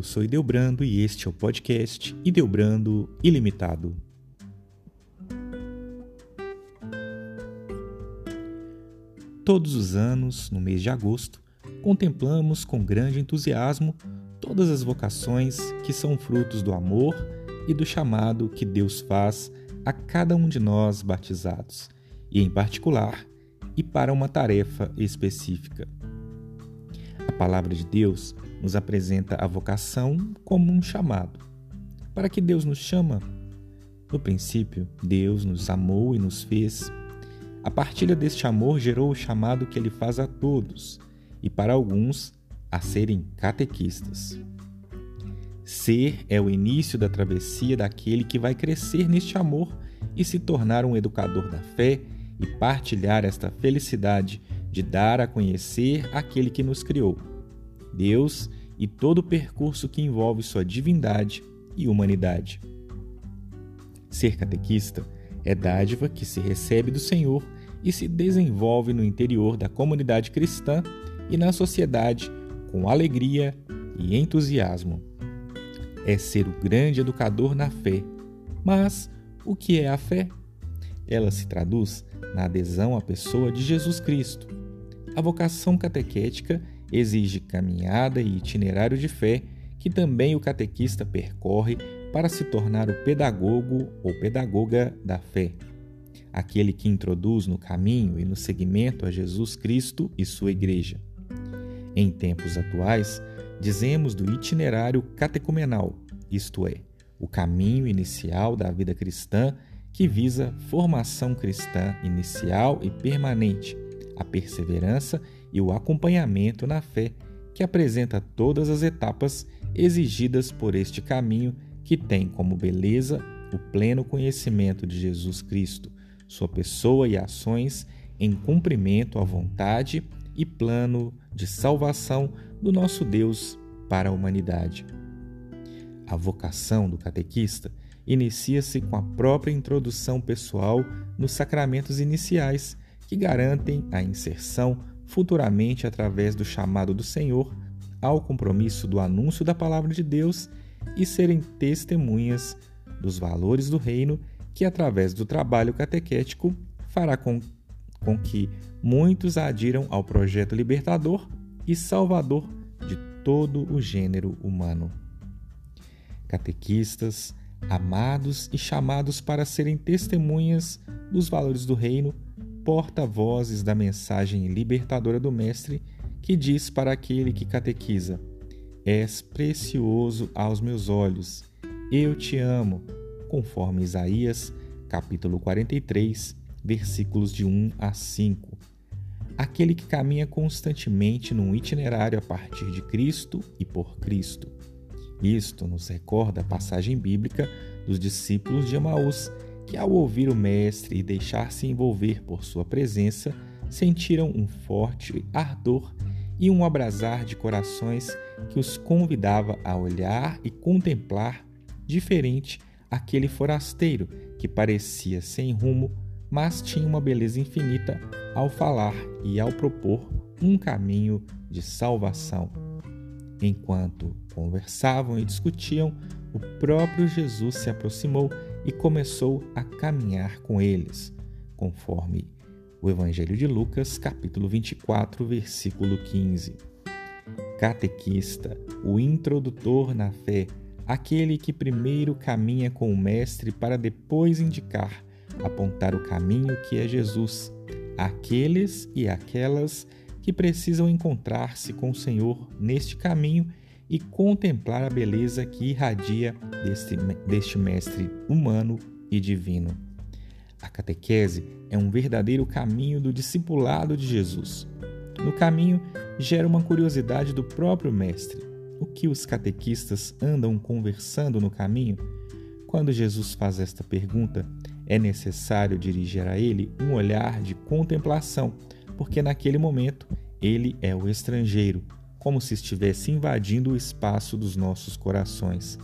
Eu sou Ideobrando e este é o podcast Ideobrando Ilimitado. Todos os anos, no mês de agosto, contemplamos com grande entusiasmo todas as vocações que são frutos do amor e do chamado que Deus faz a cada um de nós batizados, e em particular, e para uma tarefa específica. Palavra de Deus nos apresenta a vocação como um chamado. Para que Deus nos chama? No princípio, Deus nos amou e nos fez. A partilha deste amor gerou o chamado que ele faz a todos, e para alguns, a serem catequistas. Ser é o início da travessia daquele que vai crescer neste amor e se tornar um educador da fé e partilhar esta felicidade de dar a conhecer aquele que nos criou. Deus e todo o percurso que envolve sua divindade e humanidade. Ser catequista é dádiva que se recebe do Senhor e se desenvolve no interior da comunidade cristã e na sociedade com alegria e entusiasmo. É ser o grande educador na fé. Mas o que é a fé? Ela se traduz na adesão à pessoa de Jesus Cristo. A vocação catequética exige caminhada e itinerário de fé que também o catequista percorre para se tornar o pedagogo ou pedagoga da fé, aquele que introduz no caminho e no seguimento a Jesus Cristo e sua Igreja. Em tempos atuais, dizemos do itinerário catecumenal, isto é, o caminho inicial da vida cristã que visa formação cristã inicial e permanente, a perseverança e o acompanhamento na fé, que apresenta todas as etapas exigidas por este caminho que tem como beleza o pleno conhecimento de Jesus Cristo, sua pessoa e ações em cumprimento à vontade e plano de salvação do nosso Deus para a humanidade. A vocação do catequista inicia-se com a própria introdução pessoal nos sacramentos iniciais, que garantem a inserção futuramente através do chamado do Senhor ao compromisso do anúncio da palavra de Deus e serem testemunhas dos valores do reino que, através do trabalho catequético, fará com, com que muitos adiram ao projeto libertador e salvador de todo o gênero humano. Catequistas, amados e chamados para serem testemunhas dos valores do reino, porta-vozes da mensagem libertadora do Mestre, que diz para aquele que catequiza: És precioso aos meus olhos, eu te amo, conforme Isaías, capítulo 43, versículos de 1 a 5. Aquele que caminha constantemente num itinerário a partir de Cristo e por Cristo. Isto nos recorda a passagem bíblica dos discípulos de Emaús que, ao ouvir o Mestre e deixar-se envolver por sua presença, sentiram um forte ardor e um abrasar de corações que os convidava a olhar e contemplar diferente aquele forasteiro que parecia sem rumo, mas tinha uma beleza infinita ao falar e ao propor um caminho de salvação. Enquanto conversavam e discutiam, o próprio Jesus se aproximou e começou a caminhar com eles, conforme o Evangelho de Lucas, capítulo 24, versículo 15. Catequista, o introdutor na fé, aquele que primeiro caminha com o Mestre para depois indicar, apontar o caminho que é Jesus, aqueles e aquelas que precisam encontrar-se com o Senhor neste caminho e contemplar a beleza que irradia deste, deste Mestre humano e divino. A catequese é um verdadeiro caminho do discipulado de Jesus. No caminho, gera uma curiosidade do próprio Mestre. O que os catequistas andam conversando no caminho? Quando Jesus faz esta pergunta, é necessário dirigir a ele um olhar de contemplação, porque naquele momento ele é o estrangeiro, como se estivesse invadindo o espaço dos nossos corações.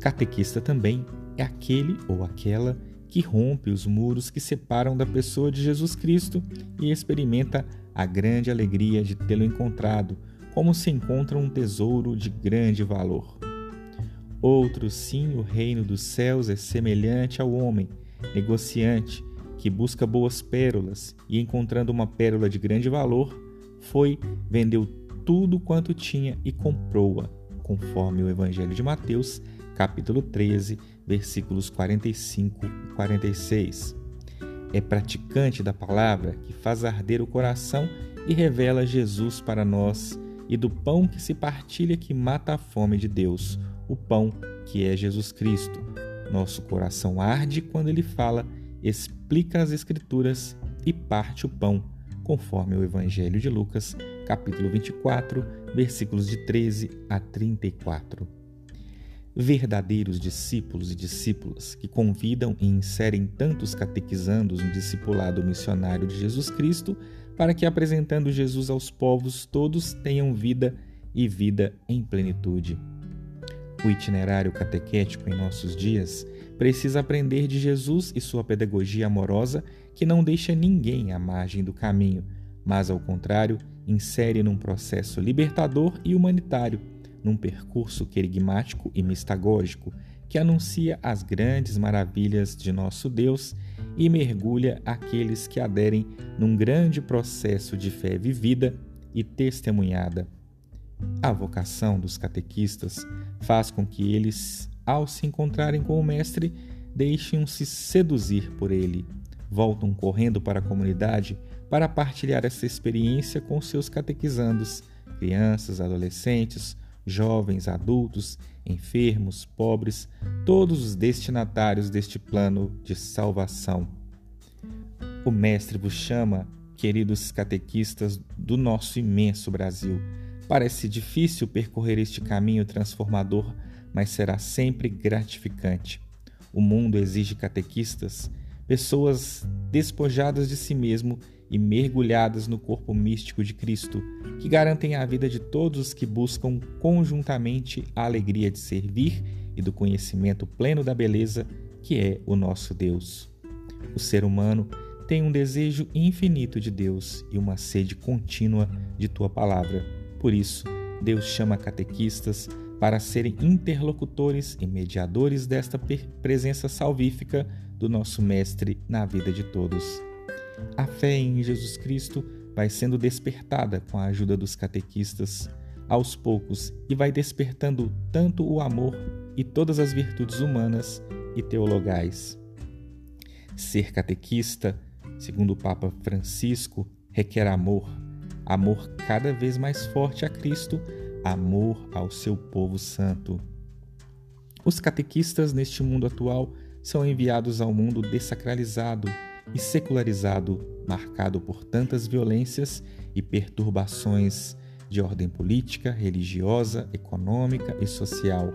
Catequista também é aquele ou aquela que rompe os muros que separam da pessoa de Jesus Cristo e experimenta a grande alegria de tê-lo encontrado, como se encontra um tesouro de grande valor. Outro sim, o reino dos céus é semelhante ao homem, negociante, que busca boas pérolas e, encontrando uma pérola de grande valor, foi, vendeu tudo quanto tinha e comprou-a, conforme o Evangelho de Mateus, capítulo 13, versículos 45 e 46. É praticante da palavra que faz arder o coração e revela Jesus para nós, e do pão que se partilha que mata a fome de Deus, o pão que é Jesus Cristo. Nosso coração arde quando ele fala, explica as Escrituras e parte o pão, conforme o Evangelho de Lucas, capítulo 24, versículos de 13 a 34. Verdadeiros discípulos e discípulas que convidam e inserem tantos catequizandos no discipulado missionário de Jesus Cristo, para que, apresentando Jesus aos povos, todos tenham vida e vida em plenitude. O itinerário catequético em nossos dias precisa aprender de Jesus e sua pedagogia amorosa que não deixa ninguém à margem do caminho, mas, ao contrário, insere num processo libertador e humanitário, num percurso querigmático e mistagógico que anuncia as grandes maravilhas de nosso Deus e mergulha aqueles que aderem num grande processo de fé vivida e testemunhada. A vocação dos catequistas faz com que eles, ao se encontrarem com o Mestre, deixem-se seduzir por ele, voltam correndo para a comunidade para partilhar essa experiência com seus catequizandos, crianças, adolescentes, jovens, adultos, enfermos, pobres, todos os destinatários deste plano de salvação. O Mestre vos chama, queridos catequistas do nosso imenso Brasil, Parece difícil percorrer este caminho transformador, mas será sempre gratificante. O mundo exige catequistas, pessoas despojadas de si mesmo e mergulhadas no corpo místico de Cristo, que garantem a vida de todos os que buscam conjuntamente a alegria de servir e do conhecimento pleno da beleza que é o nosso Deus. O ser humano tem um desejo infinito de Deus e uma sede contínua de tua palavra. Por isso, Deus chama catequistas para serem interlocutores e mediadores desta presença salvífica do nosso Mestre na vida de todos. A fé em Jesus Cristo vai sendo despertada com a ajuda dos catequistas aos poucos e vai despertando tanto o amor e todas as virtudes humanas e teologais. Ser catequista, segundo o Papa Francisco, requer amor, amor cada vez mais forte a Cristo, amor ao seu povo santo. Os catequistas neste mundo atual são enviados ao mundo desacralizado e secularizado, marcado por tantas violências e perturbações de ordem política, religiosa, econômica e social.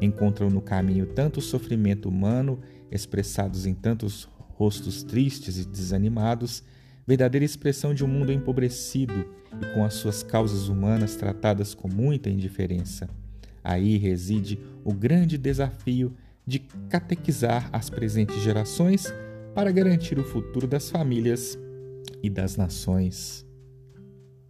Encontram no caminho tanto sofrimento humano, expressados em tantos rostos tristes e desanimados, verdadeira expressão de um mundo empobrecido e com as suas causas humanas tratadas com muita indiferença. Aí reside o grande desafio de catequizar as presentes gerações para garantir o futuro das famílias e das nações.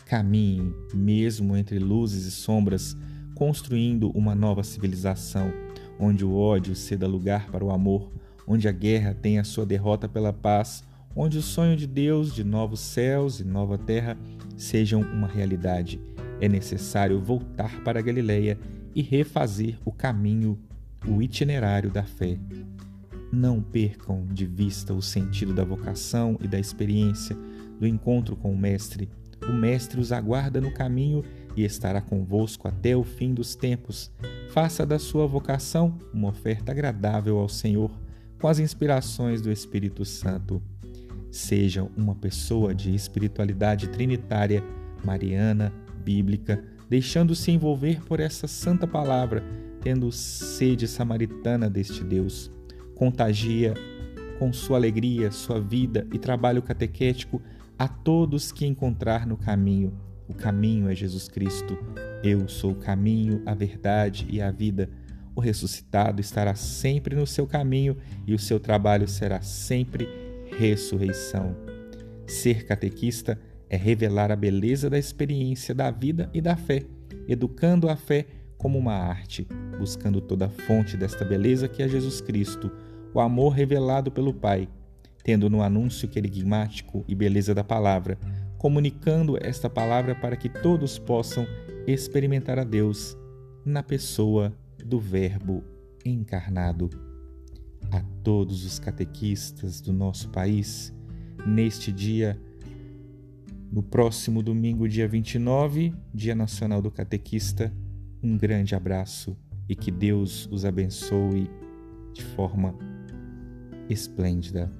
Caminhe, mesmo entre luzes e sombras, construindo uma nova civilização, onde o ódio ceda lugar para o amor, onde a guerra tenha sua derrota pela paz, onde o sonho de Deus de novos céus e nova terra sejam uma realidade. É necessário voltar para Galileia e refazer o caminho, o itinerário da fé. Não percam de vista o sentido da vocação e da experiência do encontro com o Mestre. O Mestre os aguarda no caminho e estará convosco até o fim dos tempos. Faça da sua vocação uma oferta agradável ao Senhor, com as inspirações do Espírito Santo. Seja uma pessoa de espiritualidade trinitária, mariana, bíblica, deixando-se envolver por essa santa palavra, tendo sede samaritana deste Deus. Contagia com sua alegria, sua vida e trabalho catequético a todos que encontrar no caminho. O caminho é Jesus Cristo. Eu sou o caminho, a verdade e a vida. O ressuscitado estará sempre no seu caminho e o seu trabalho será sempre ressurreição. Ser catequista é revelar a beleza da experiência da vida e da fé, educando a fé como uma arte, buscando toda a fonte desta beleza que é Jesus Cristo, o amor revelado pelo Pai, tendo no anúncio querigmático e beleza da palavra, comunicando esta palavra para que todos possam experimentar a Deus na pessoa do Verbo encarnado. A todos os catequistas do nosso país, neste dia, no próximo domingo, dia 29, Dia Nacional do Catequista, um grande abraço e que Deus os abençoe de forma esplêndida.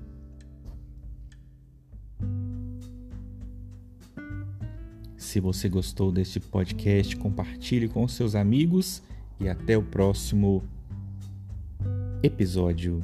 Se você gostou deste podcast, compartilhe com seus amigos e até o próximo episódio.